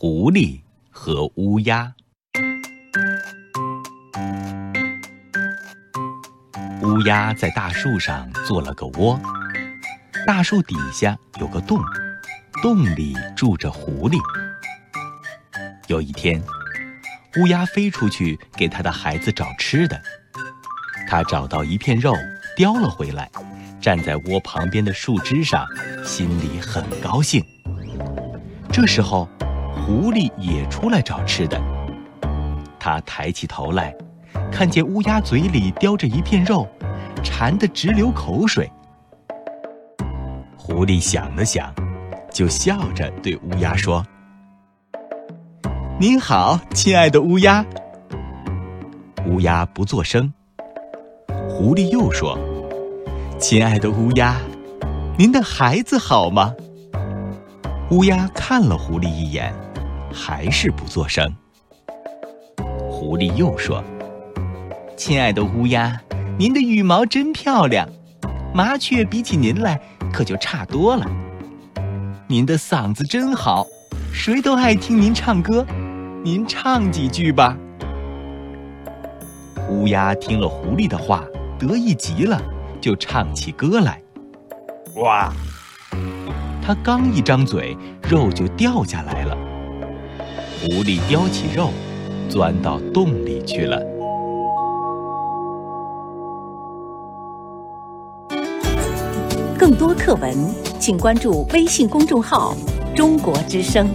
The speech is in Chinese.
狐狸和乌鸦。乌鸦在大树上做了个窝，大树底下有个洞，洞里住着狐狸。有一天，乌鸦飞出去给它的孩子找吃的，它找到一片肉，叼了回来，站在窝旁边的树枝上，心里很高兴。这时候，狐狸也出来找吃的，它抬起头来，看见乌鸦嘴里叼着一片肉。馋得直流口水。狐狸想了想，就笑着对乌鸦说：“您好，亲爱的乌鸦。”乌鸦不作声。狐狸又说：“亲爱的乌鸦，您的孩子好吗？”乌鸦看了狐狸一眼，还是不作声。狐狸又说：“亲爱的乌鸦。”您的羽毛真漂亮，麻雀比起您来可就差多了。您的嗓子真好，谁都爱听您唱歌，您唱几句吧。乌鸦听了狐狸的话，得意极了，就唱起歌来。哇！它刚一张嘴，肉就掉下来了。狐狸叼起肉，钻到洞里去了。更多课文，请关注微信公众号“中国之声”。